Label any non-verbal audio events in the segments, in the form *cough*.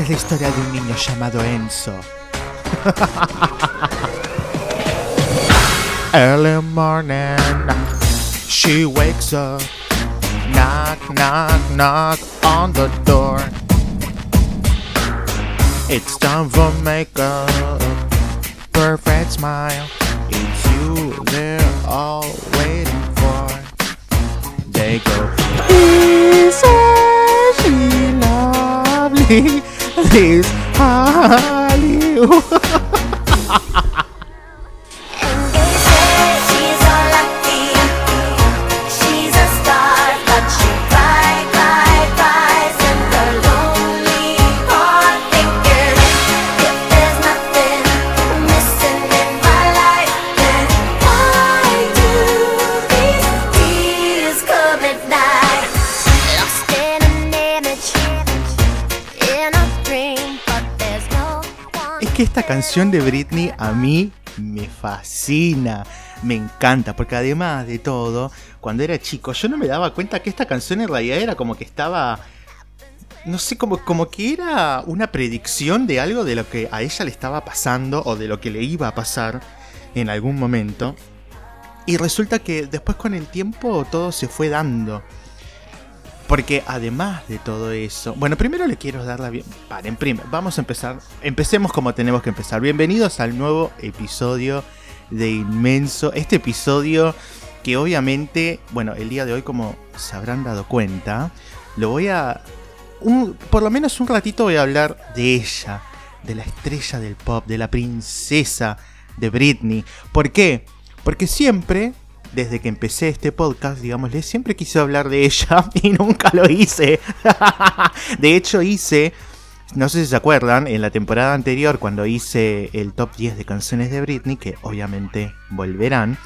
Esta es la historia de un niño llamado Enzo. *laughs* Early morning, she wakes up. Knock, knock, knock on the door. It's time for makeup. Perfect smile. It's you they're all waiting for. They go, Isn't she lovely? Desralho. *laughs* esta canción de Britney a mí me fascina, me encanta, porque además de todo, cuando era chico yo no me daba cuenta que esta canción en realidad era como que estaba, no sé, como, como que era una predicción de algo de lo que a ella le estaba pasando o de lo que le iba a pasar en algún momento. Y resulta que después con el tiempo todo se fue dando. Porque además de todo eso, bueno, primero le quiero dar la bien. Paren, primero, vamos a empezar. Empecemos como tenemos que empezar. Bienvenidos al nuevo episodio de Inmenso. Este episodio que obviamente, bueno, el día de hoy, como se habrán dado cuenta, lo voy a. por lo menos un ratito voy a hablar de ella, de la estrella del pop, de la princesa de Britney. ¿Por qué? Porque siempre desde que empecé este podcast, digámosle, siempre quise hablar de ella *laughs* y nunca lo hice. *laughs* de hecho, hice, no sé si se acuerdan, en la temporada anterior, cuando hice el top 10 de canciones de Britney, que obviamente volverán,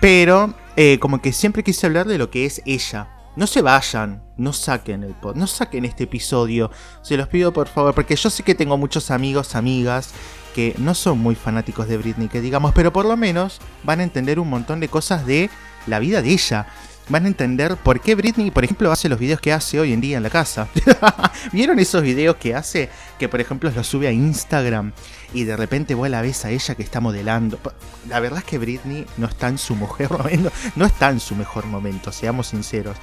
pero eh, como que siempre quise hablar de lo que es ella. No se vayan, no saquen el pod, no saquen este episodio, se los pido por favor, porque yo sé que tengo muchos amigos, amigas que no son muy fanáticos de Britney, que digamos, pero por lo menos van a entender un montón de cosas de la vida de ella. Van a entender por qué Britney, por ejemplo, hace los videos que hace hoy en día en la casa. *laughs* ¿Vieron esos videos que hace? Que por ejemplo los sube a Instagram y de repente vos la ves a ella que está modelando. La verdad es que Britney no está en su mejor *laughs* momento, no está en su mejor momento, seamos sinceros.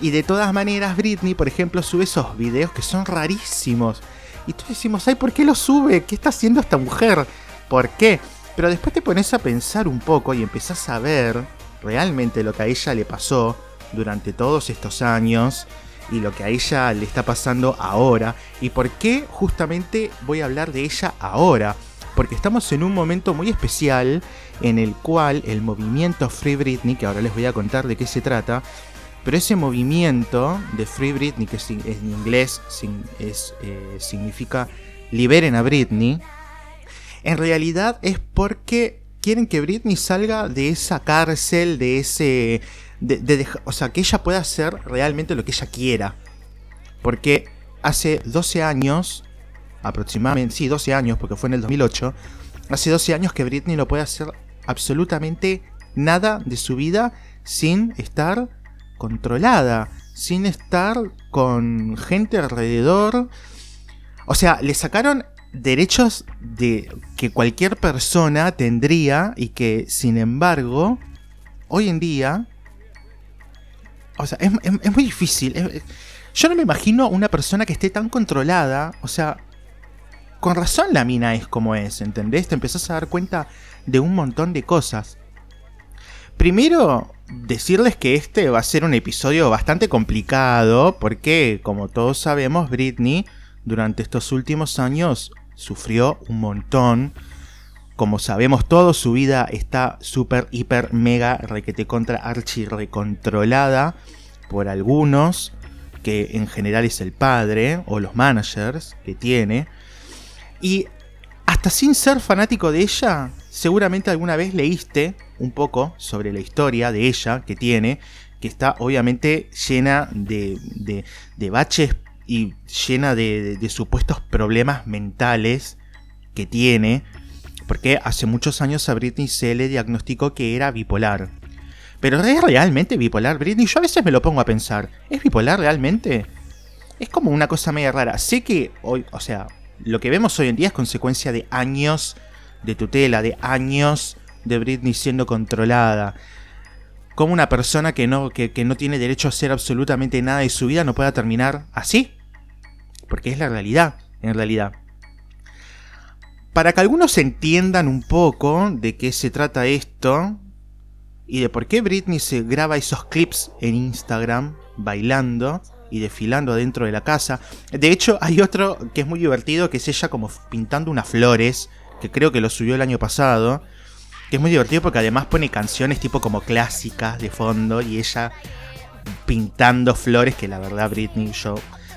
Y de todas maneras, Britney, por ejemplo, sube esos videos que son rarísimos. Y todos decimos, ay, ¿por qué lo sube? ¿Qué está haciendo esta mujer? ¿Por qué? Pero después te pones a pensar un poco y empezás a ver realmente lo que a ella le pasó durante todos estos años y lo que a ella le está pasando ahora. Y por qué justamente voy a hablar de ella ahora. Porque estamos en un momento muy especial en el cual el movimiento Free Britney, que ahora les voy a contar de qué se trata, pero ese movimiento de Free Britney, que en inglés eh, significa liberen a Britney, en realidad es porque quieren que Britney salga de esa cárcel, de ese... de- de o sea, que ella pueda hacer realmente lo que ella quiera. Porque hace 12 años, aproximadamente, sí, 12 años, porque fue en el 2008, hace 12 años que Britney no puede hacer absolutamente nada de su vida sin estar controlada, sin estar con gente alrededor. O sea, le sacaron derechos de que cualquier persona tendría y que, sin embargo, hoy en día, o sea, es, es- muy difícil. yo no me imagino una persona que esté tan controlada, o sea, con razón la mina es como es, ¿entendés? Te empezás a dar cuenta de un montón de cosas. Primero, decirles que este va a ser un episodio bastante complicado porque, como todos sabemos, Britney durante estos últimos años sufrió un montón. Como sabemos todos, su vida está súper, hiper, mega, requete contra, archi, recontrolada por algunos, que en general es el padre o los managers que tiene. Y hasta sin ser fanático de ella, seguramente alguna vez leíste un poco sobre la historia de ella que tiene, que está obviamente llena de, de- baches y llena de, de- de supuestos problemas mentales que tiene, porque hace muchos años a Britney se le diagnosticó que era bipolar. Pero ¿es realmente bipolar Britney? Yo a veces me lo pongo a pensar, ¿es bipolar realmente? Es como una cosa media rara. Sé que hoy, o sea, lo que vemos hoy en día es consecuencia de años de tutela, de años de Britney siendo controlada. Como una persona que no, que, que no tiene derecho a hacer absolutamente nada de su vida no pueda terminar así. Porque es la realidad, en realidad. Para que algunos entiendan un poco de qué se trata esto y de por qué Britney se graba esos clips en Instagram bailando y desfilando dentro de la casa. De hecho, hay otro que es muy divertido, que es ella como pintando unas flores, que creo que lo subió el año pasado. Que es muy divertido porque además pone canciones tipo como clásicas de fondo y ella pintando flores que la verdad Britney yo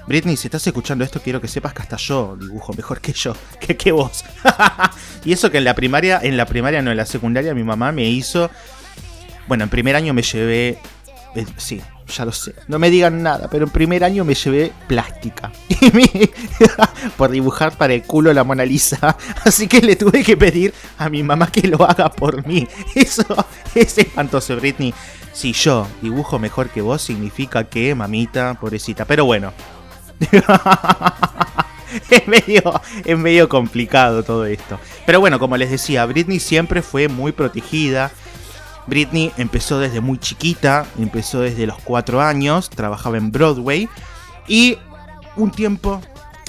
Britney, si estás escuchando esto, quiero que sepas que hasta yo dibujo mejor que yo, *laughs* que, que vos. *laughs* y eso que en la primaria, en la primaria no, en la secundaria mi mamá me hizo. Bueno, en primer año me llevé. eh, sí, ya lo sé. No me digan nada, pero en primer año me llevé plástica. *laughs* Y *laughs* por dibujar para el culo la Mona Lisa. *laughs* Así que le tuve que pedir a mi mamá que lo haga por mí. Eso es espantoso, Britney. Si yo dibujo mejor que vos, significa que, mamita, pobrecita. Pero bueno, es medio, es medio complicado todo esto. Pero bueno, como les decía, Britney siempre fue muy protegida. Britney empezó desde muy chiquita, empezó desde los 4 años, trabajaba en Broadway. Y un tiempo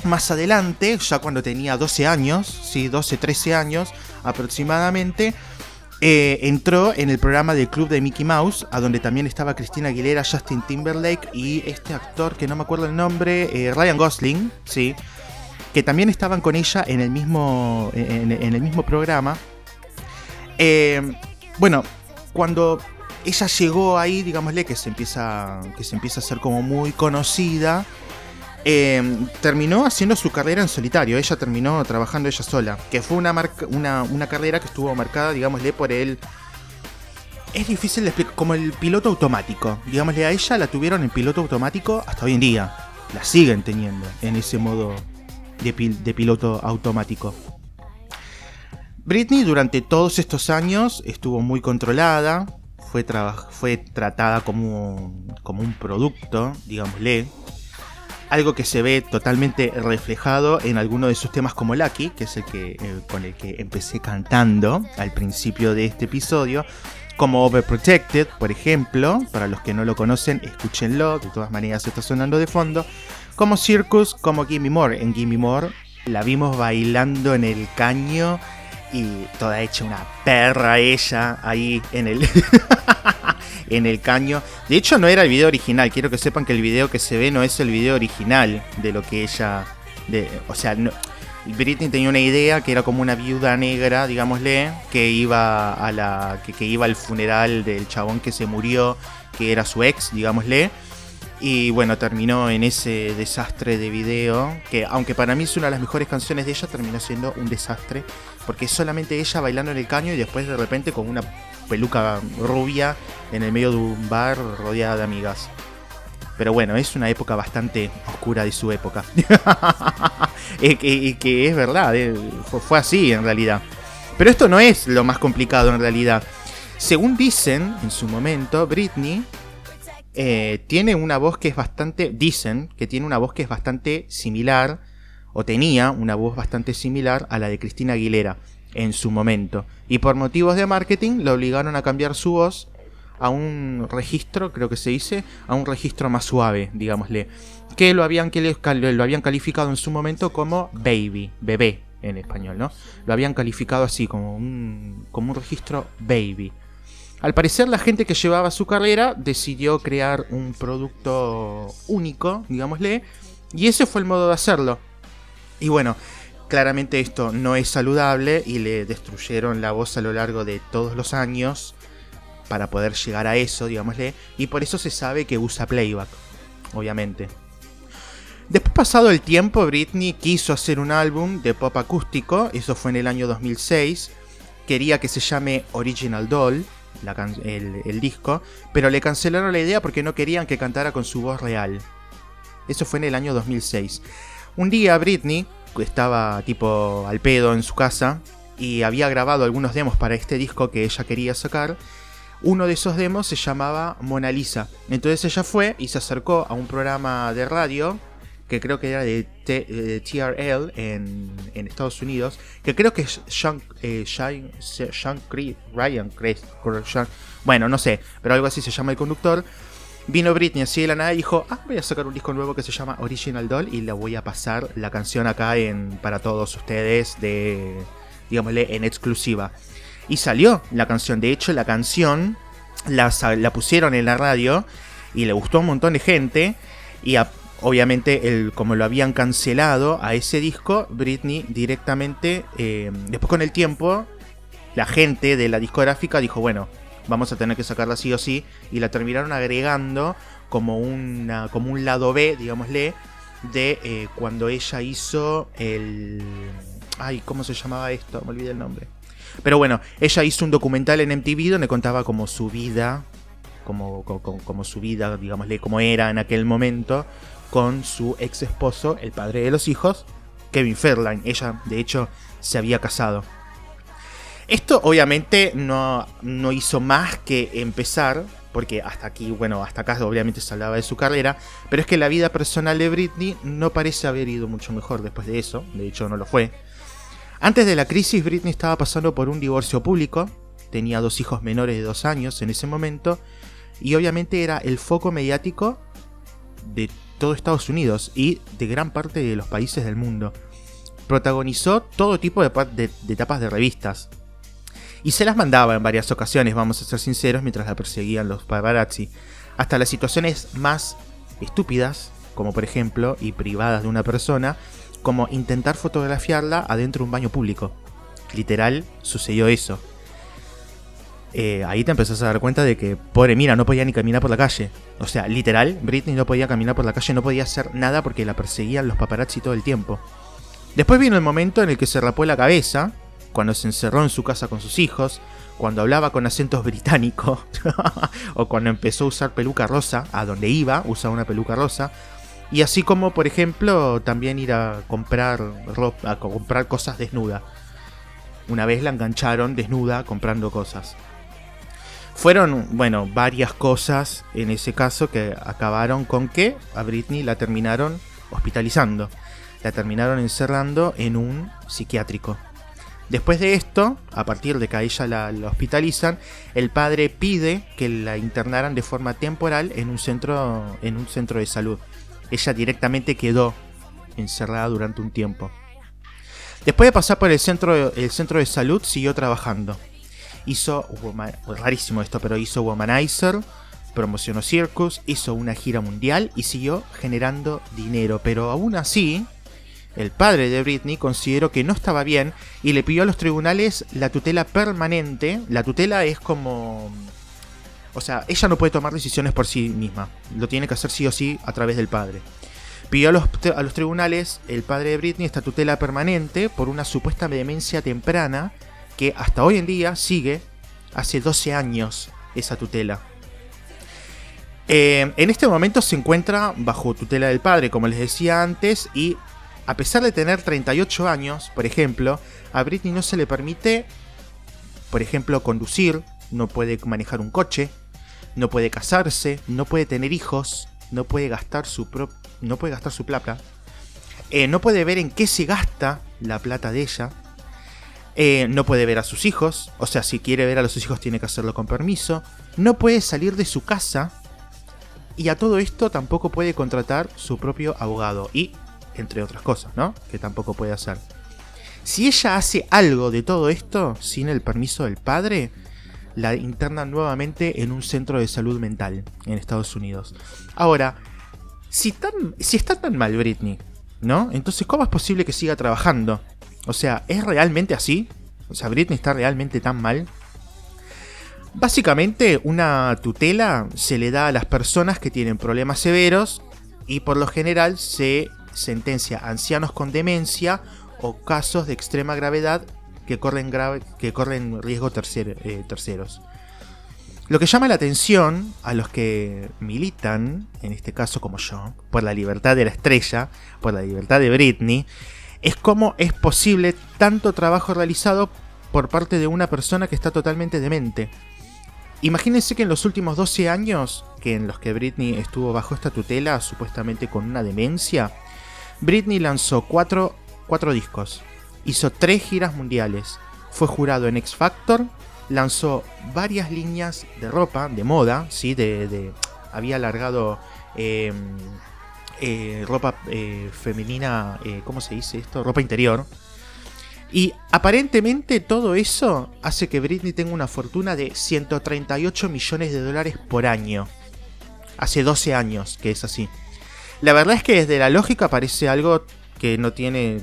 más adelante, ya cuando tenía 12 años, sí, 12, 13 años aproximadamente, eh, entró en el programa del Club de Mickey Mouse, a donde también estaba Cristina Aguilera, Justin Timberlake y este actor que no me acuerdo el nombre, eh, Ryan Gosling, sí, que también estaban con ella en el mismo, en, el mismo programa. Eh, bueno, cuando ella llegó ahí, digámosle que se empieza, que se empieza a ser como muy conocida. eh, terminó haciendo su carrera en solitario. Ella terminó trabajando ella sola. Que fue una, una, carrera que estuvo marcada, digámosle, por el. Es difícil de explicar. Como el piloto automático. Digámosle, a ella la tuvieron en piloto automático hasta hoy en día. La siguen teniendo en ese modo de piloto automático. Britney durante todos estos años estuvo muy controlada, fue, fue tratada como, como un producto, digámosle. Algo que se ve totalmente reflejado en alguno de sus temas como Lucky, que es el que, con el que empecé cantando al principio de este episodio. Como Overprotected, por ejemplo, para los que no lo conocen, escúchenlo, de todas maneras está sonando de fondo. Como Circus, como Gimme More. En Gimme More la vimos bailando en el caño y toda hecha una perra ella ahí en el *laughs* en el caño. De hecho no era el video original, quiero que sepan que el video que se ve no es el video original de lo que ella de, o sea, no- Britney tenía una idea que era como una viuda negra, digámosle, que iba a la que, que iba al funeral del chabón que se murió, que era su ex, digámosle. Y bueno, terminó en ese desastre de video, que aunque para mí es una de las mejores canciones de ella, terminó siendo un desastre, porque es solamente ella bailando en el caño y después de repente con una peluca rubia en el medio de un bar rodeada de amigas. Pero bueno, es una época bastante oscura de su época. *laughs* y, que, y que es verdad, eh, fue, fue así en realidad. Pero esto no es lo más complicado en realidad. Según dicen en su momento, Britney eh, tiene una voz que es bastante. Dicen que tiene una voz que es bastante similar, o tenía una voz bastante similar a la de Cristina Aguilera en su momento. Y por motivos de marketing lo obligaron a cambiar su voz a un registro, creo que se dice, a un registro más suave, digámosle. Que lo habían, que lo habían calificado en su momento como baby, bebé en español, ¿no? Lo habían calificado así, como un, como un registro baby. Al parecer la gente que llevaba su carrera decidió crear un producto único, digámosle, y ese fue el modo de hacerlo. Y bueno, claramente esto no es saludable y le destruyeron la voz a lo largo de todos los años para poder llegar a eso, digámosle, y por eso se sabe que usa playback, obviamente. Después pasado el tiempo, Britney quiso hacer un álbum de pop acústico, eso fue en el año 2006, quería que se llame Original Doll, el, el disco, pero le cancelaron la idea porque no querían que cantara con su voz real. Eso fue en el año 2006. Un día Britney estaba tipo al pedo en su casa y había grabado algunos demos para este disco que ella quería sacar. Uno de esos demos se llamaba Mona Lisa. Entonces ella fue y se acercó a un programa de radio que creo que era de T- eh, TRL en, Estados Unidos, que creo que es Sean, eh, Sean, Sean Cre- Ryan Cre- Sean- bueno, no sé, pero algo así se llama el conductor. Vino Britney así de la nada y dijo, ah, voy a sacar un disco nuevo que se llama Original Doll y le voy a pasar la canción acá en, para todos ustedes de, digámosle, en exclusiva. Y salió la canción, de hecho la canción la, la pusieron en la radio y le gustó a un montón de gente y a- obviamente el, como lo habían cancelado a ese disco, Britney directamente, eh, después con el tiempo, la gente de la discográfica dijo, bueno, vamos a tener que sacarla sí o sí, y la terminaron agregando como, una, como un lado B, digámosle, de eh, cuando ella hizo el... Ay, ¿cómo se llamaba esto? Me olvidé el nombre. Pero bueno, ella hizo un documental en MTV donde contaba como su vida, como, como, su vida, digámosle, como era en aquel momento, con su ex esposo, el padre de los hijos, Kevin Fairline. Ella, de hecho, se había casado. Esto obviamente no, no hizo más que empezar, porque hasta aquí, bueno, hasta acá obviamente se hablaba de su carrera, pero es que la vida personal de Britney no parece haber ido mucho mejor después de eso, de hecho no lo fue. Antes de la crisis, Britney estaba pasando por un divorcio público, tenía dos hijos menores de dos años en ese momento, y obviamente era el foco mediático de todo Estados Unidos y de gran parte de los países del mundo. Protagonizó todo tipo de, de- de tapas de revistas. Y se las mandaba en varias ocasiones, vamos a ser sinceros, mientras la perseguían los paparazzi. Hasta las situaciones más estúpidas, como por ejemplo, y privadas de una persona, como intentar fotografiarla adentro de un baño público. Literal, sucedió eso. Eh, ahí te empezás a dar cuenta de que, pobre mira, no podía ni caminar por la calle. O sea, literal, Britney no podía caminar por la calle, no podía hacer nada porque la perseguían los paparazzi todo el tiempo. Después vino el momento en el que se rapó la cabeza, cuando se encerró en su casa con sus hijos, cuando hablaba con acentos británicos, *laughs* o cuando empezó a usar peluca rosa, a donde iba, usaba una peluca rosa, y así como, por ejemplo, también ir a comprar ropa, a comprar cosas desnuda. Una vez la engancharon desnuda comprando cosas. Fueron, bueno, varias cosas en ese caso que acabaron con que a Britney la terminaron hospitalizando. La terminaron encerrando en un psiquiátrico. Después de esto, a partir de que a ella la, hospitalizan, el padre pide que la internaran de forma temporal en un centro, en un centro de salud. Ella directamente quedó encerrada durante un tiempo. Después de pasar por el centro, el centro de salud, siguió trabajando. Hizo, rarísimo esto, pero hizo Womanizer, promocionó Circus, hizo una gira mundial y siguió generando dinero. Pero aún así, el padre de Britney consideró que no estaba bien y le pidió a los tribunales la tutela permanente. La tutela es como... O sea, ella no puede tomar decisiones por sí misma. Lo tiene que hacer sí o sí a través del padre. Pidió a los, a los tribunales, el padre de Britney, esta tutela permanente por una supuesta demencia temprana que hasta hoy en día sigue, hace 12 años, esa tutela. Eh, en este momento se encuentra bajo tutela del padre, como les decía antes, y a pesar de tener 38 años, por ejemplo, a Britney no se le permite, por ejemplo, conducir, no puede manejar un coche, no puede casarse, no puede tener hijos, no puede gastar su pro- no puede gastar su plata, eh, no puede ver en qué se gasta la plata de ella, eh, no puede ver a sus hijos, o sea, si quiere ver a sus hijos tiene que hacerlo con permiso, no puede salir de su casa y a todo esto tampoco puede contratar su propio abogado y entre otras cosas, ¿no? Que tampoco puede hacer. Si ella hace algo de todo esto sin el permiso del padre, la internan nuevamente en un centro de salud mental en Estados Unidos. Ahora, si, si está tan mal Britney, ¿no? Entonces, ¿cómo es posible que siga trabajando? O sea, ¿es realmente así? O sea, Britney está realmente tan mal. Básicamente, una tutela se le da a las personas que tienen problemas severos y por lo general se sentencia a ancianos con demencia o casos de extrema gravedad que corren, grave, que corren riesgo eh, terceros. Lo que llama la atención a los que militan, en este caso como yo, por la libertad de la estrella, por la libertad de Britney, es cómo es posible tanto trabajo realizado por parte de una persona que está totalmente demente. Imagínense que en los últimos 12 años, que en los que Britney estuvo bajo esta tutela, supuestamente con una demencia, Britney lanzó cuatro, discos, hizo tres giras mundiales, fue jurado en X Factor, lanzó varias líneas de ropa, de moda, ¿sí? de, había alargado eh, eh, ropa eh, femenina, eh, ¿cómo se dice esto? Ropa interior. Y aparentemente todo eso hace que Britney tenga una fortuna de 138 millones de dólares por año. Hace 12 años que es así. La verdad es que desde la lógica parece algo que no tiene,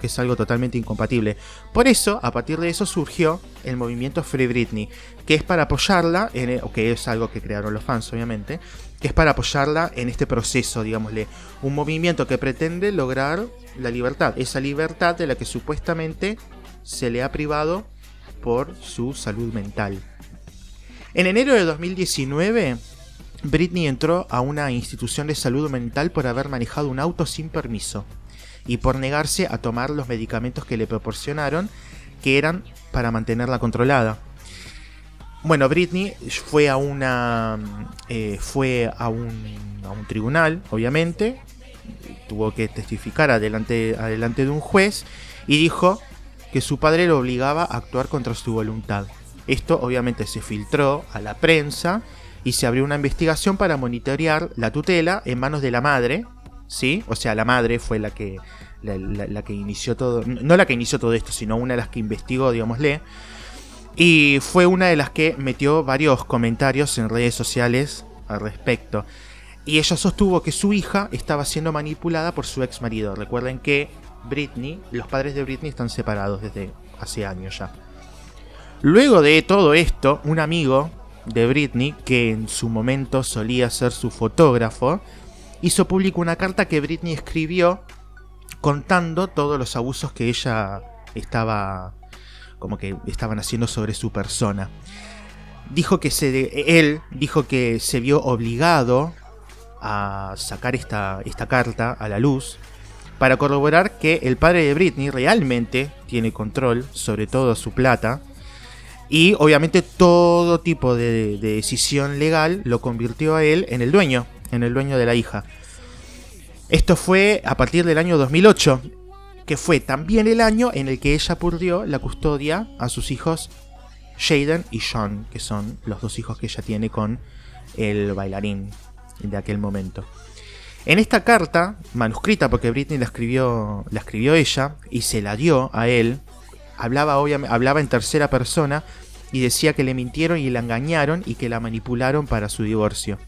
que es algo totalmente incompatible. Por eso, a partir de eso surgió el movimiento Free Britney, que es para apoyarla, en que es algo que crearon los fans obviamente, que es para apoyarla en este proceso, digámosle, un movimiento que pretende lograr la libertad, esa libertad de la que supuestamente se le ha privado por su salud mental. En enero de 2019, Britney entró a una institución de salud mental por haber manejado un auto sin permiso y por negarse a tomar los medicamentos que le proporcionaron, que eran para mantenerla controlada. Bueno, Britney fue a una. eh, fue a un, a un tribunal, obviamente. Tuvo que testificar adelante, adelante de un juez. Y dijo que su padre lo obligaba a actuar contra su voluntad. Esto obviamente se filtró a la prensa. Y se abrió una investigación para monitorear la tutela en manos de la madre. ¿Sí? O sea, la madre fue la que. La, la- que inició todo. No la que inició todo esto, sino una de las que investigó, digámosle. Y fue una de las que metió varios comentarios en redes sociales al respecto. Y ella sostuvo que su hija estaba siendo manipulada por su ex marido. Recuerden que Britney, los padres de Britney están separados desde hace años ya. Luego de todo esto, un amigo de Britney, que en su momento solía ser su fotógrafo, hizo público una carta que Britney escribió contando todos los abusos que ella estaba como que estaban haciendo sobre su persona. Dijo que se él dijo que se vio obligado a sacar esta, esta carta a la luz para corroborar que el padre de Britney realmente tiene control sobre toda su plata y obviamente todo tipo de, de decisión legal lo convirtió a él en el dueño, en el dueño de la hija. Esto fue a partir del año 2008, que fue también el año en el que ella perdió la custodia a sus hijos Jaden y Sean, que son los dos hijos que ella tiene con el bailarín de aquel momento. En esta carta, manuscrita porque Britney la escribió, la escribió ella y se la dio a él, hablaba, obviamente, hablaba en tercera persona y decía que le mintieron y la engañaron y que la manipularon para su divorcio.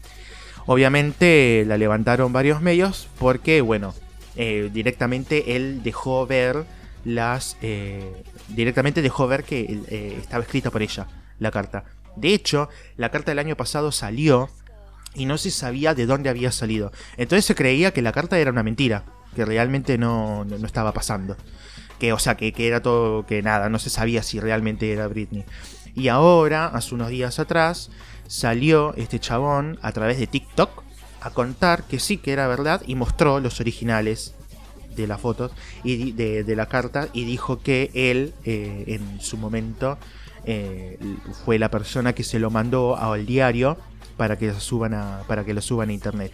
Obviamente la levantaron varios medios porque, bueno, eh, directamente él dejó ver las... eh, directamente dejó ver que eh, estaba escrita por ella la carta. De hecho, la carta del año pasado salió y no se sabía de dónde había salido. Entonces se creía que la carta era una mentira, que realmente no, no, no estaba pasando. Que, o sea, que, que era todo, que nada, no se sabía si realmente era Britney. Y ahora, hace unos días atrás, salió este chabón a través de TikTok a contar que sí que era verdad y mostró los originales de las fotos y de, la carta y dijo que él eh, en su momento eh, fue la persona que se lo mandó al diario para que lo suban a, para que suban a internet.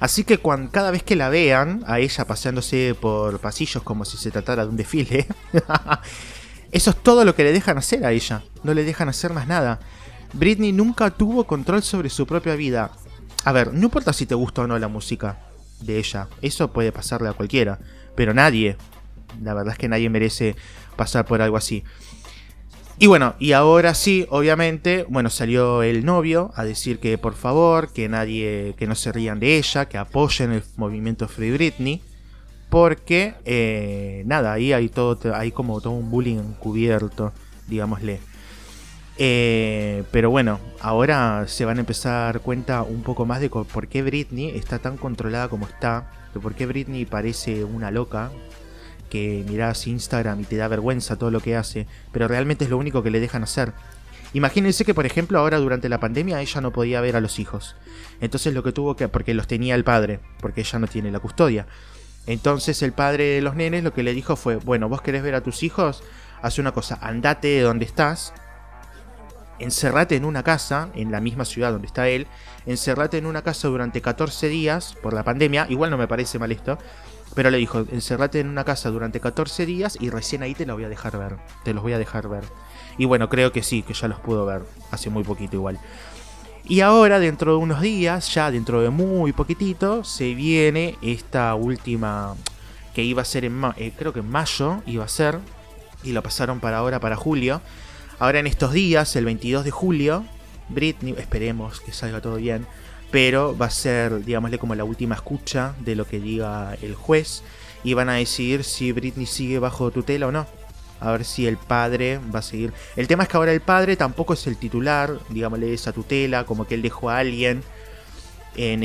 Así que cuan- cada vez que la vean a ella paseándose por pasillos como si se tratara de un desfile, *laughs* eso es todo lo que le dejan hacer a ella. No le dejan hacer más nada. Britney nunca tuvo control sobre su propia vida. A ver, no importa si te gusta o no la música de ella, eso puede pasarle a cualquiera, pero nadie, la verdad es que nadie merece pasar por algo así. Y bueno, y ahora sí, obviamente, bueno, salió el novio a decir que por favor, que nadie, que no se rían de ella, que apoyen el movimiento Free Britney, porque eh, nada, ahí hay todo, hay como todo un bullying encubierto, digámosle. Eh, pero bueno, ahora se van a empezar a dar cuenta un poco más de por qué Britney está tan controlada como está, de por qué Britney parece una loca, que mirás Instagram y te da vergüenza todo lo que hace, pero realmente es lo único que le dejan hacer. Imagínense que, por ejemplo, ahora durante la pandemia ella no podía ver a los hijos. Entonces lo que tuvo que... porque los tenía el padre, porque ella no tiene la custodia. Entonces el padre de los nenes lo que le dijo fue, bueno, vos querés ver a tus hijos, haz una cosa, andate de donde estás, encerrate en una casa, en la misma ciudad donde está él, encerrate en una casa durante 14 días por la pandemia, igual no me parece mal esto, pero le dijo, encerrate en una casa durante 14 días y recién ahí te los voy a dejar ver, te los voy a dejar ver. Y bueno, creo que sí, que ya los puedo ver, hace muy poquito igual. Y ahora, dentro de unos días, ya dentro de muy poquitito, se viene esta última que iba a ser en eh, creo que en mayo iba a ser y lo pasaron para ahora para julio. Ahora en estos días, el 22 de julio, Britney, esperemos que salga todo bien, pero va a ser, digámosle, como la última escucha de lo que diga el juez y van a decidir si Britney sigue bajo tutela o no. A ver si el padre va a seguir. El tema es que ahora el padre tampoco es el titular, digámosle, esa tutela, como que él dejó a alguien en,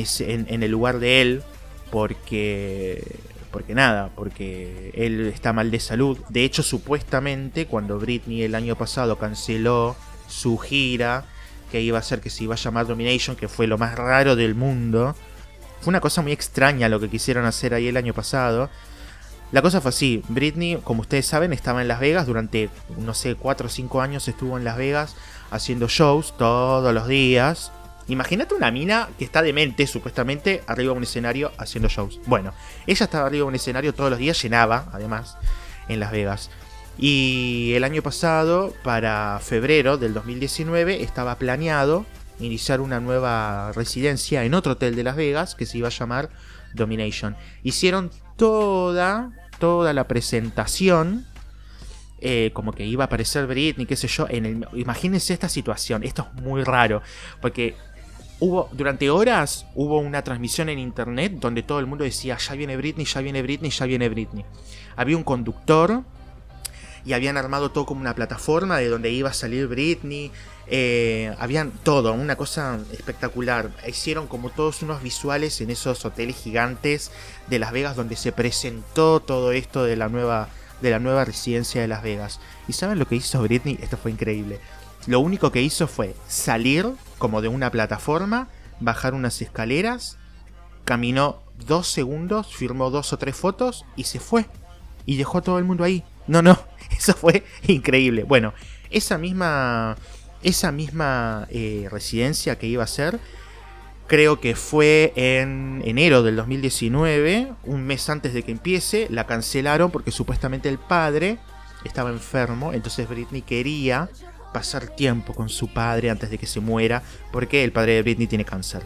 el lugar de él, porque porque nada, porque él está mal de salud. De hecho, supuestamente, cuando Britney el año pasado canceló su gira, que iba a ser que se iba a llamar Domination, que fue lo más raro del mundo, fue una cosa muy extraña lo que quisieron hacer ahí el año pasado. La cosa fue así, Britney, como ustedes saben, estaba en Las Vegas durante, no sé, 4 o 5 años estuvo en Las Vegas haciendo shows todos los días. Imagínate una mina que está demente, supuestamente, arriba de un escenario haciendo shows. Bueno, ella estaba arriba de un escenario todos los días, llenaba, además, en Las Vegas. Y el año pasado, para febrero del 2019, estaba planeado iniciar una nueva residencia en otro hotel de Las Vegas que se iba a llamar Domination. Hicieron toda, toda la presentación eh, como que iba a aparecer Britney, qué sé yo. En el, imagínense esta situación. Esto es muy raro. Porque hubo, durante horas hubo una transmisión en internet donde todo el mundo decía, ya viene Britney, ya viene Britney, ya viene Britney. Había un conductor y habían armado todo como una plataforma de donde iba a salir Britney. eh, habían todo, una cosa espectacular. Hicieron como todos unos visuales en esos hoteles gigantes de Las Vegas donde se presentó todo esto de la nueva de la nueva residencia de Las Vegas. ¿Y saben lo que hizo Britney? Esto fue increíble. Lo único que hizo fue salir como de una plataforma, bajar unas escaleras, caminó dos segundos, firmó dos o tres fotos y se fue. Y dejó a todo el mundo ahí. No, no, *laughs* eso fue increíble. Bueno, esa misma, esa misma eh, residencia que iba a ser, creo que fue en enero del 2019, un mes antes de que empiece, la cancelaron porque supuestamente el padre estaba enfermo, entonces Britney quería pasar tiempo con su padre antes de que se muera, porque el padre de Britney tiene cáncer.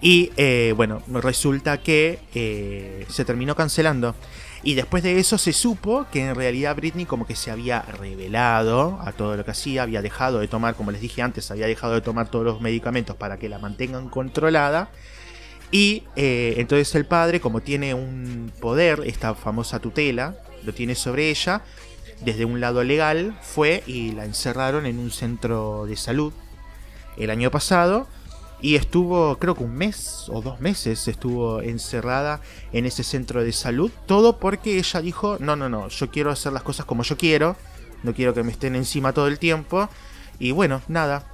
Y eh, bueno, resulta que eh, se terminó cancelando. Y después de eso se supo que en realidad Britney como que se había revelado a todo lo que hacía, había dejado de tomar, como les dije antes, había dejado de tomar todos los medicamentos para que la mantengan controlada. Y eh, entonces el padre, como tiene un poder, esta famosa tutela, lo tiene sobre ella, desde un lado legal, fue y la encerraron en un centro de salud el año pasado. Y estuvo, creo que un mes o dos meses estuvo encerrada en ese centro de salud. Todo porque ella dijo, no, no, no, yo quiero hacer las cosas como yo quiero. No quiero que me estén encima todo el tiempo. Y bueno, nada.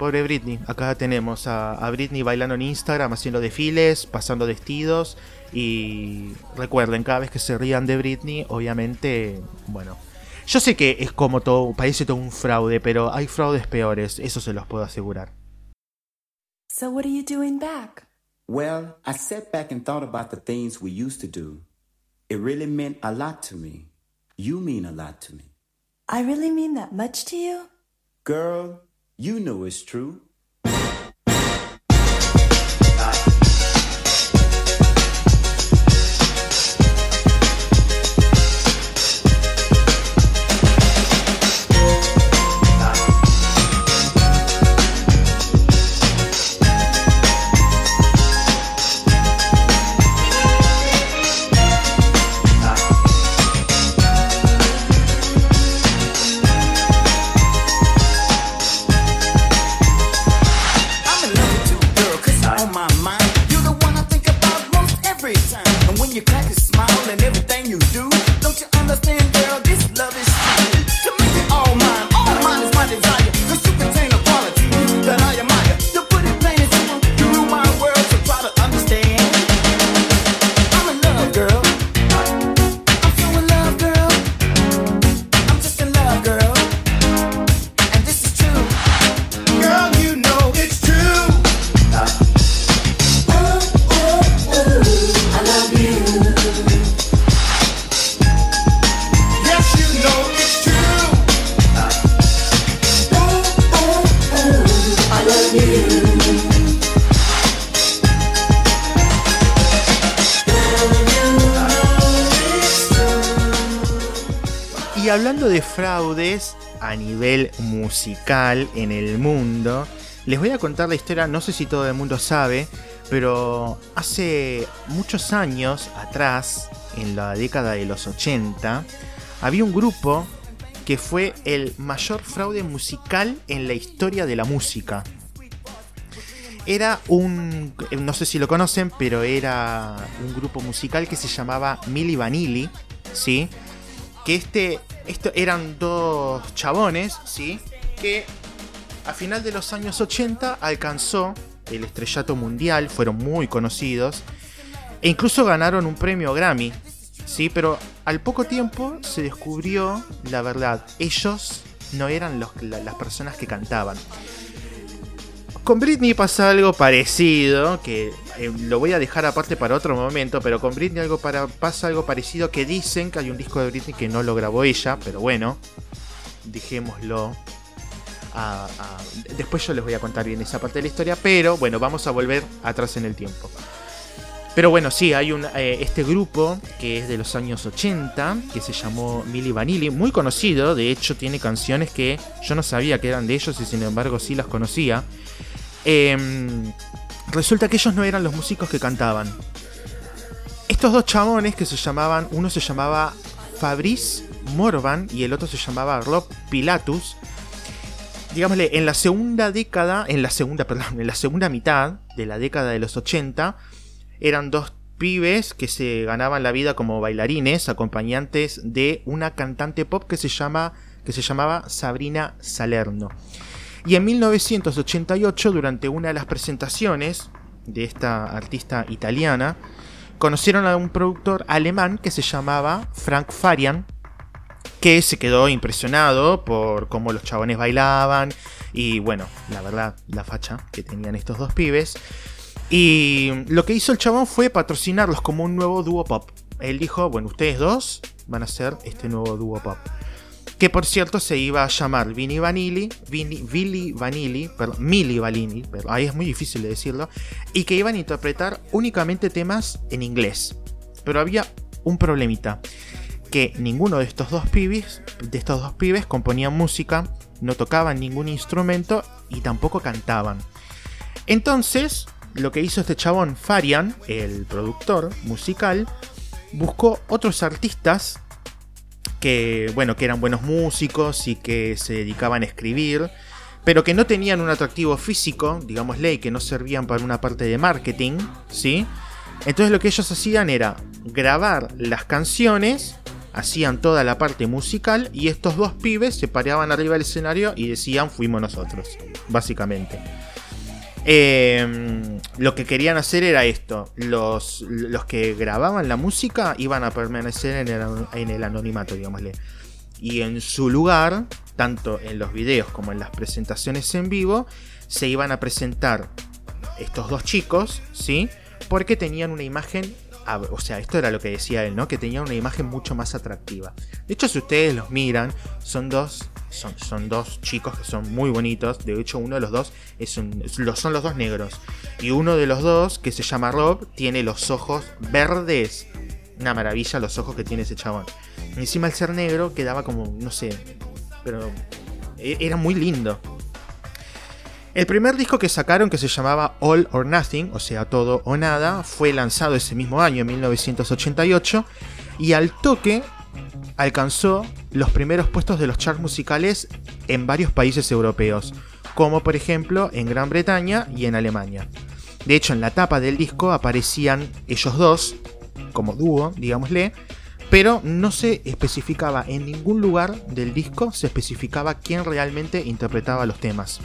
Pobre Britney. Acá tenemos a, a Britney bailando en Instagram, haciendo desfiles, pasando vestidos. Y recuerden, cada vez que se rían de Britney, obviamente, bueno. Yo sé que es como todo, parece todo un fraude, pero hay fraudes peores, eso se los puedo asegurar. So, what are you doing back? Well, I sat back and thought about the things we used to do. It really meant a lot to me. You mean a lot to me. I really mean that much to you? Girl, you know it's true. And when you crack a smile and everything you do, don't you understand, girl, this love is true. Fraudes a nivel musical en el mundo, les voy a contar la historia, no sé si todo el mundo sabe, pero hace muchos años atrás, en la década de los 80, había un grupo que fue el mayor fraude musical en la historia de la música. Era un, no sé si lo conocen, pero era un grupo musical que se llamaba Milli Vanilli, ¿sí? Que este, eran dos chabones, ¿sí? Que a final de los años 80 alcanzó el estrellato mundial, fueron muy conocidos e incluso ganaron un premio Grammy, ¿sí? Pero al poco tiempo se descubrió la verdad, ellos no eran los- la- las personas que cantaban. Con Britney pasa algo parecido, que eh, lo voy a dejar aparte para otro momento, pero con Britney algo pasa algo parecido que dicen que hay un disco de Britney que no lo grabó ella, pero bueno, dejémoslo. a- a- después yo les voy a contar bien esa parte de la historia, pero bueno, vamos a volver atrás en el tiempo. Pero bueno, sí, hay un, eh, este grupo que es de los años 80, que se llamó Milli Vanilli, muy conocido, de hecho tiene canciones que yo no sabía que eran de ellos y sin embargo sí las conocía. Em, resulta que ellos no eran los músicos que cantaban. Estos dos chabones que se llamaban, uno se llamaba Fabrice Morvan y el otro se llamaba Rob Pilatus. Digámosle, en la segunda década, en la segunda, perdón, en la segunda mitad de la década de los 80, eran dos pibes que se ganaban la vida como bailarines, acompañantes de una cantante pop que se, llama, que se llamaba Sabrina Salerno. Y en 1988, durante una de las presentaciones de esta artista italiana, conocieron a un productor alemán que se llamaba Frank Farian, que se quedó impresionado por cómo los chabones bailaban y bueno, la verdad, la facha que tenían estos dos pibes. Y lo que hizo el chabón fue patrocinarlos como un nuevo dúo pop. Él dijo, bueno, ustedes dos van a ser este nuevo dúo pop. Que por cierto se iba a llamar Vini Vanilli, Vini, Billy Vanilli, perdón, Milli Vanilli, ahí es muy difícil de decirlo, y que iban a interpretar únicamente temas en inglés. Pero había un problemita, que ninguno de estos dos pibes, de estos dos pibes componían música, no tocaban ningún instrumento y tampoco cantaban. Entonces, lo que hizo este chabón Farian, el productor musical, buscó otros artistas que, bueno, que eran buenos músicos y que se dedicaban a escribir, pero que no tenían un atractivo físico, digámosle, y que no servían para una parte de marketing, ¿sí? Entonces lo que ellos hacían era grabar las canciones, hacían toda la parte musical y estos dos pibes se paraban arriba del escenario y decían fuimos nosotros, básicamente. Eh, lo que querían hacer era esto. Los, los que grababan la música iban a permanecer en el, en el anonimato, digámosle. Y en su lugar, tanto en los videos como en las presentaciones en vivo, se iban a presentar estos dos chicos, ¿sí? Porque tenían una imagen, o sea, esto era lo que decía él, ¿no? Que tenían una imagen mucho más atractiva. De hecho, si ustedes los miran, son dos, son, dos chicos que son muy bonitos. De hecho, uno de los dos es un, son los dos negros. Y uno de los dos, que se llama Rob, tiene los ojos verdes. Una maravilla los ojos que tiene ese chabón. Encima el ser negro quedaba como, no sé, pero e- era muy lindo. El primer disco que sacaron, que se llamaba All or Nothing, o sea, todo o nada, fue lanzado ese mismo año, en 1988, y al toque alcanzó los primeros puestos de los charts musicales en varios países europeos, como por ejemplo en Gran Bretaña y en Alemania. De hecho, en la tapa del disco aparecían ellos dos, como dúo, digámosle, pero no se especificaba en ningún lugar del disco, se especificaba quién realmente interpretaba los temas.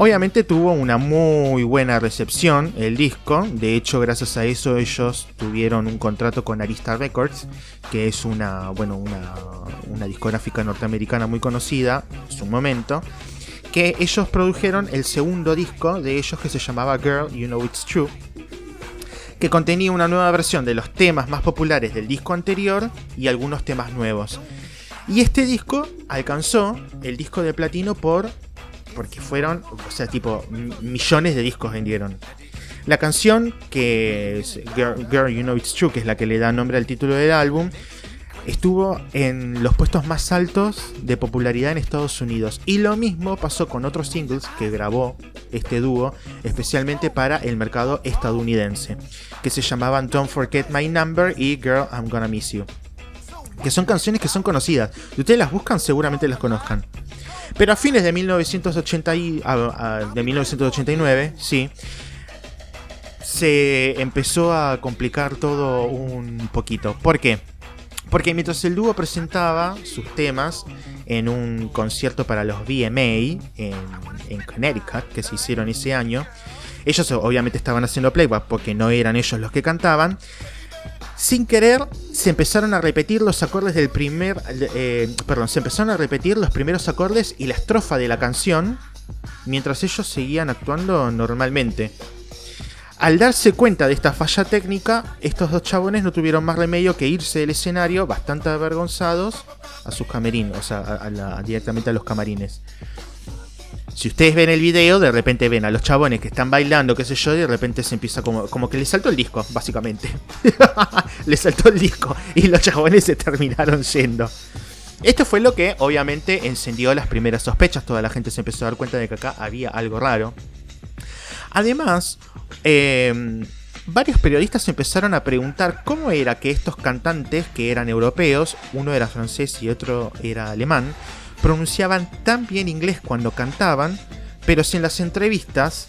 Obviamente tuvo una muy buena recepción el disco, de hecho gracias a eso ellos tuvieron un contrato con Arista Records, que es una, bueno, una, discográfica norteamericana muy conocida en su momento, que ellos produjeron el segundo disco de ellos que se llamaba Girl, You Know It's True, que contenía una nueva versión de los temas más populares del disco anterior y algunos temas nuevos. Y este disco alcanzó el disco de platino por porque fueron, o sea, tipo millones de discos vendieron. La canción que es Girl, Girl, You Know It's True, que es la que le da nombre al título del álbum, estuvo en los puestos más altos de popularidad en Estados Unidos. Y lo mismo pasó con otros singles que grabó este dúo, especialmente para el mercado estadounidense, que se llamaban Don't Forget My Number y Girl I'm Gonna Miss You. Que son canciones que son conocidas. Si ustedes las buscan, seguramente las conozcan. Pero a fines de, 1980 y- a- a- de 1989, sí, se empezó a complicar todo un poquito. ¿Por qué? Porque mientras el dúo presentaba sus temas en un concierto para los VMA en, en Connecticut, que se hicieron ese año, ellos obviamente estaban haciendo playback porque no eran ellos los que cantaban. Sin querer, se empezaron a repetir los acordes del primer. eh, perdón, se empezaron a repetir los primeros acordes y la estrofa de la canción mientras ellos seguían actuando normalmente. Al darse cuenta de esta falla técnica, estos dos chabones no tuvieron más remedio que irse del escenario bastante avergonzados a sus camerinos, o sea, a- la- directamente a los camarines. Si ustedes ven el video, de repente ven a los chabones que están bailando, qué sé yo, y de repente se empieza como, como que le saltó el disco, básicamente. *laughs* le saltó el disco y los chabones se terminaron yendo. Esto fue lo que obviamente encendió las primeras sospechas, toda la gente se empezó a dar cuenta de que acá había algo raro. Además, eh, varios periodistas empezaron a preguntar cómo era que estos cantantes, que eran europeos, uno era francés y otro era alemán, pronunciaban tan bien inglés cuando cantaban, pero si en las entrevistas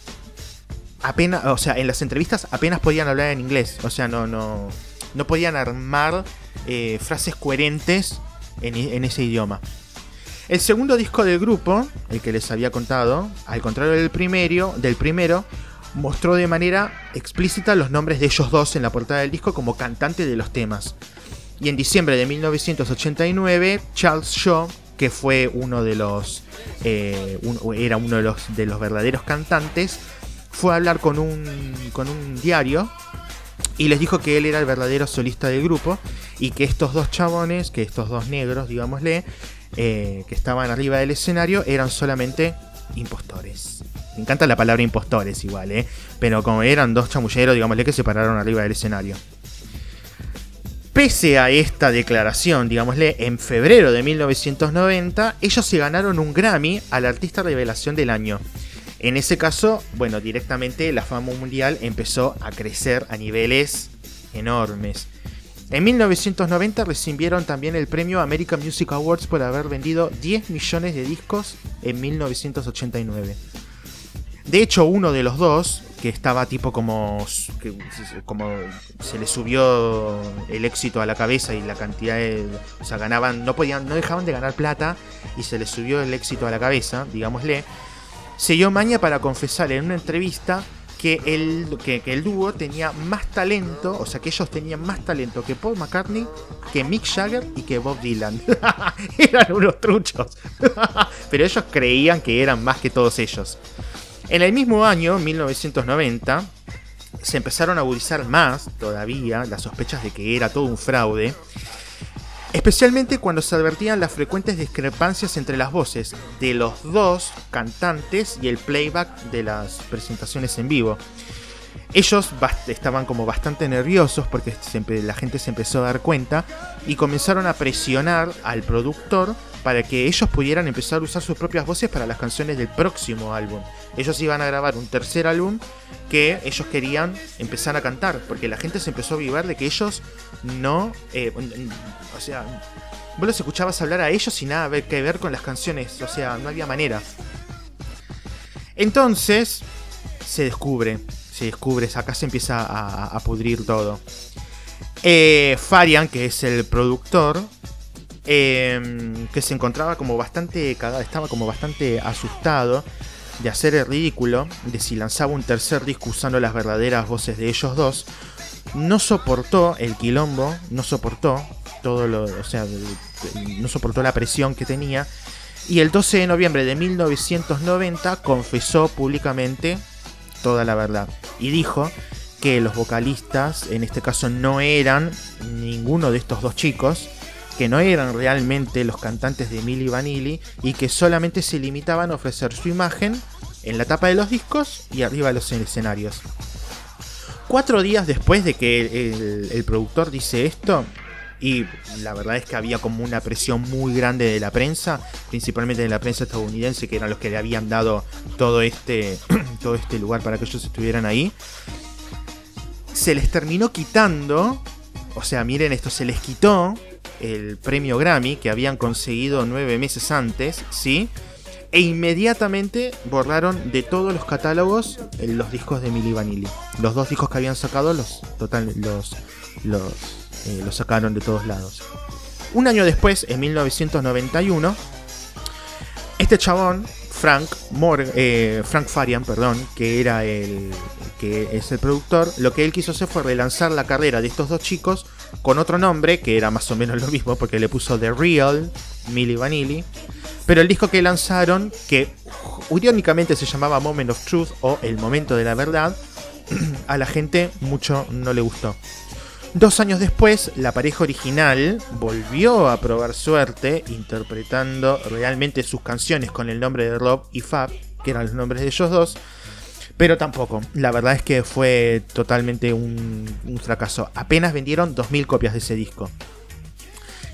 apenas, o sea, en las entrevistas apenas podían hablar en inglés, o sea, no, no, no podían armar eh, frases coherentes en, ese idioma. El segundo disco del grupo, el que les había contado, al contrario del primero, del primero, mostró de manera explícita los nombres de ellos dos en la portada del disco como cantante de los temas. Y en diciembre de 1989, Charles Shaw, que fue uno de los, eh, era uno de los, de los verdaderos cantantes, fue a hablar con un, con un diario y les dijo que él era el verdadero solista del grupo y que estos dos chabones, que estos dos negros, digámosle, eh, que estaban arriba del escenario, eran solamente impostores. Me encanta la palabra impostores igual, ¿eh? Pero como eran dos chamulleros, digámosle, que se pararon arriba del escenario. Pese a esta declaración, digámosle, en febrero de 1990, ellos se ganaron un Grammy al artista revelación del año. En ese caso, bueno, directamente la fama mundial empezó a crecer a niveles enormes. En 1990 recibieron también el premio American Music Awards por haber vendido 10 millones de discos en 1989. De hecho, uno de los dos, que estaba tipo como, como se le subió el éxito a la cabeza y la cantidad de... O sea, ganaban, no podían, no dejaban de ganar plata y se les subió el éxito a la cabeza, digámosle. Se dio maña para confesar en una entrevista que el, que el dúo tenía más talento, o sea que ellos tenían más talento que Paul McCartney, que Mick Jagger y que Bob Dylan. *laughs* eran unos truchos. *laughs* Pero ellos creían que eran más que todos ellos. En el mismo año, 1990, se empezaron a agudizar más todavía las sospechas de que era todo un fraude. Especialmente cuando se advertían las frecuentes discrepancias entre las voces de los dos cantantes y el playback de las presentaciones en vivo. Ellos estaban como bastante nerviosos porque la gente se empezó a dar cuenta y comenzaron a presionar al productor para que ellos pudieran empezar a usar sus propias voces para las canciones del próximo álbum. Ellos iban a grabar un tercer álbum que ellos querían empezar a cantar porque la gente se empezó a vivar de que ellos no, eh, o sea, vos los escuchabas hablar a ellos sin nada que ver con las canciones, o sea, no había manera. Entonces, se descubre, se descubre, acá se empieza a, a pudrir todo. Eh, Farian, que es el productor, eh, que se encontraba como bastante cagado, estaba como bastante asustado de hacer el ridículo, de si lanzaba un tercer disco usando las verdaderas voces de ellos dos, no soportó el quilombo, no soportó todo lo, o sea, no soportó la presión que tenía y el 12 de noviembre de 1990 confesó públicamente toda la verdad y dijo que los vocalistas en este caso no eran ninguno de estos dos chicos, que no eran realmente los cantantes de Milli Vanilli y que solamente se limitaban a ofrecer su imagen en la tapa de los discos y arriba de los escenarios. Cuatro días después de que el, productor dice esto, y la verdad es que había como una presión muy grande de la prensa, principalmente de la prensa estadounidense, que eran los que le habían dado todo este, *clears throat* todo este lugar para que ellos estuvieran ahí. Se les terminó quitando, o sea, miren esto, se les quitó el premio Grammy que habían conseguido nueve meses antes, ¿sí? E inmediatamente borraron de todos los catálogos eh, los discos de Milli Vanilli. Los dos discos que habían sacado, los, total, los, los, eh, sacaron de todos lados. Un año después, en 1991, este chabón, Frank, Mor- eh, Frank Farian, perdón, que era el que es el productor, lo que él quiso hacer fue relanzar la carrera de estos dos chicos con otro nombre, que era más o menos lo mismo, porque le puso The Real Milli Vanilli. Pero el disco que lanzaron, que irónicamente se llamaba Moment of Truth o El Momento de la Verdad, *clears throat* a la gente mucho no le gustó. Dos años después, la pareja original volvió a probar suerte interpretando realmente sus canciones con el nombre de Rob y Fab, que eran los nombres de ellos dos, pero tampoco. La verdad es que fue totalmente un, fracaso. Apenas vendieron 2.000 copias de ese disco.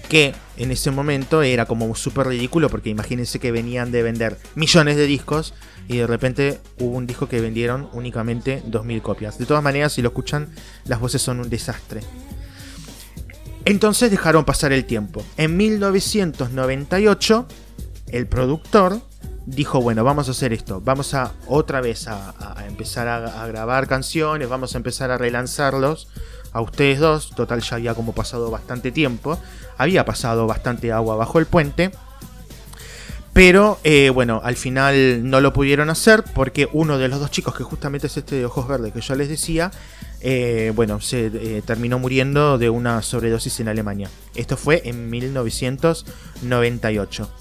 Que en ese momento era como súper ridículo porque imagínense que venían de vender millones de discos y de repente hubo un disco que vendieron únicamente 2.000 copias. De todas maneras, si lo escuchan, las voces son un desastre. Entonces dejaron pasar el tiempo. En 1998, el productor dijo, bueno, vamos a hacer esto, vamos a otra vez a empezar a, grabar canciones, vamos a empezar a relanzarlos a ustedes dos, total ya había como pasado bastante tiempo, había pasado bastante agua bajo el puente, pero eh, bueno, al final no lo pudieron hacer porque uno de los dos chicos, que justamente es este de ojos verdes que yo les decía, eh, bueno, se eh, terminó muriendo de una sobredosis en Alemania. Esto fue en 1998.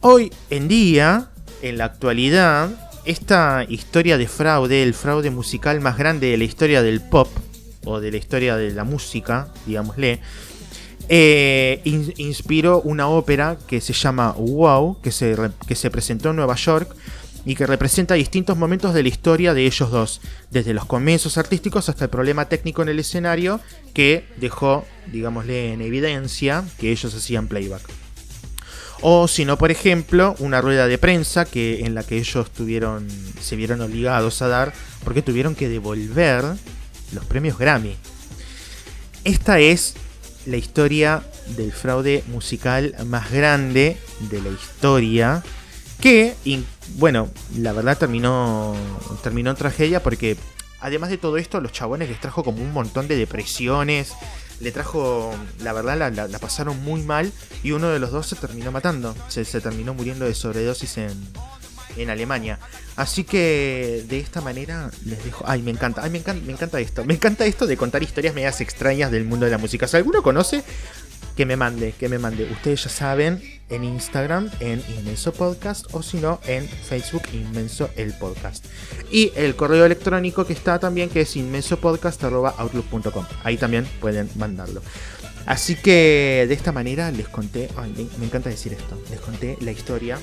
Hoy en día, en la actualidad, esta historia de fraude, el fraude musical más grande de la historia del pop, o de la historia de la música, digámosle, eh, in- inspiró una ópera que se llama Wow, que se, que se presentó en Nueva York y que representa distintos momentos de la historia de ellos dos, desde los comienzos artísticos hasta el problema técnico en el escenario que dejó, digámosle, en evidencia que ellos hacían playback. O si no, por ejemplo, una rueda de prensa que, en la que ellos tuvieron, se vieron obligados a dar porque tuvieron que devolver los premios Grammy. Esta es la historia del fraude musical más grande de la historia. Que, bueno, la verdad terminó, terminó en tragedia porque, además de todo esto, los chabones les trajo como un montón de depresiones. Le trajo, la verdad, la, la- la pasaron muy mal y uno de los dos se terminó matando. Se, se terminó muriendo de sobredosis en, en Alemania. Así que de esta manera les dejo. Ay, me encanta, ay, me encanta, me encanta esto. Me encanta esto de contar historias medias extrañas del mundo de la música. Si alguno conoce, que me mande, que me mande. Ustedes ya saben, en Instagram, en Inmenso Podcast, o si no, en Facebook, Inmenso el Podcast. Y el correo electrónico que está también, que es inmensopodcast.outlook.com. Ahí también pueden mandarlo. Así que de esta manera les conté. Me, encanta decir esto. Les conté la historia.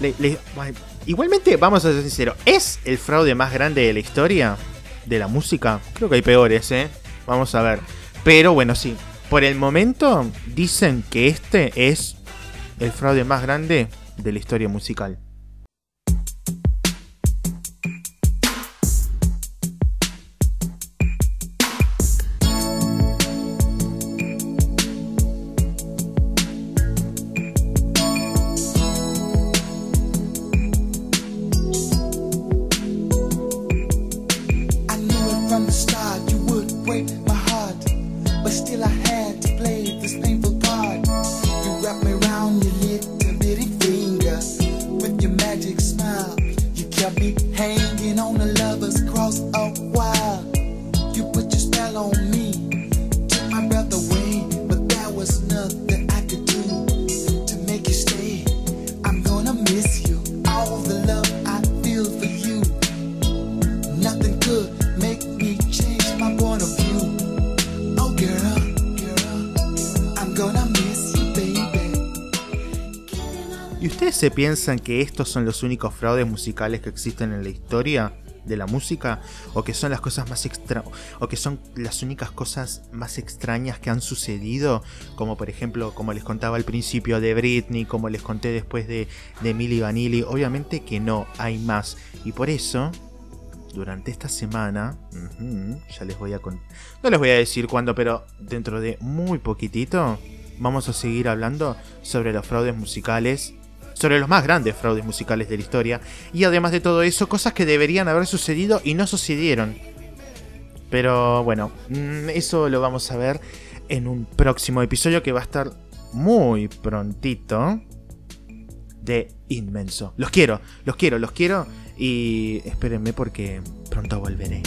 Le- le- igualmente, vamos a ser sinceros, ¿es el fraude más grande de la historia de la música? Creo que hay peores, ¿eh? Vamos a ver. Pero bueno, sí. Por el momento dicen que este es el fraude más grande de la historia musical. Se piensan que estos son los únicos fraudes musicales que existen en la historia? de la música o que son las cosas más extra o que son las únicas cosas más extrañas que han sucedido como por ejemplo como les contaba al principio de Britney como les conté después de, de Vanilli obviamente que no hay más y por eso durante esta semana ya les voy a con- no les voy a decir cuándo pero dentro de muy poquitito vamos a seguir hablando sobre los fraudes musicales sobre los más grandes fraudes musicales de la historia y además de todo eso, cosas que deberían haber sucedido y no sucedieron. Pero bueno, mm, eso lo vamos a ver en un próximo episodio que va a estar muy prontito de Inmenso. Los quiero, los quiero, los quiero y espérenme porque pronto volveré.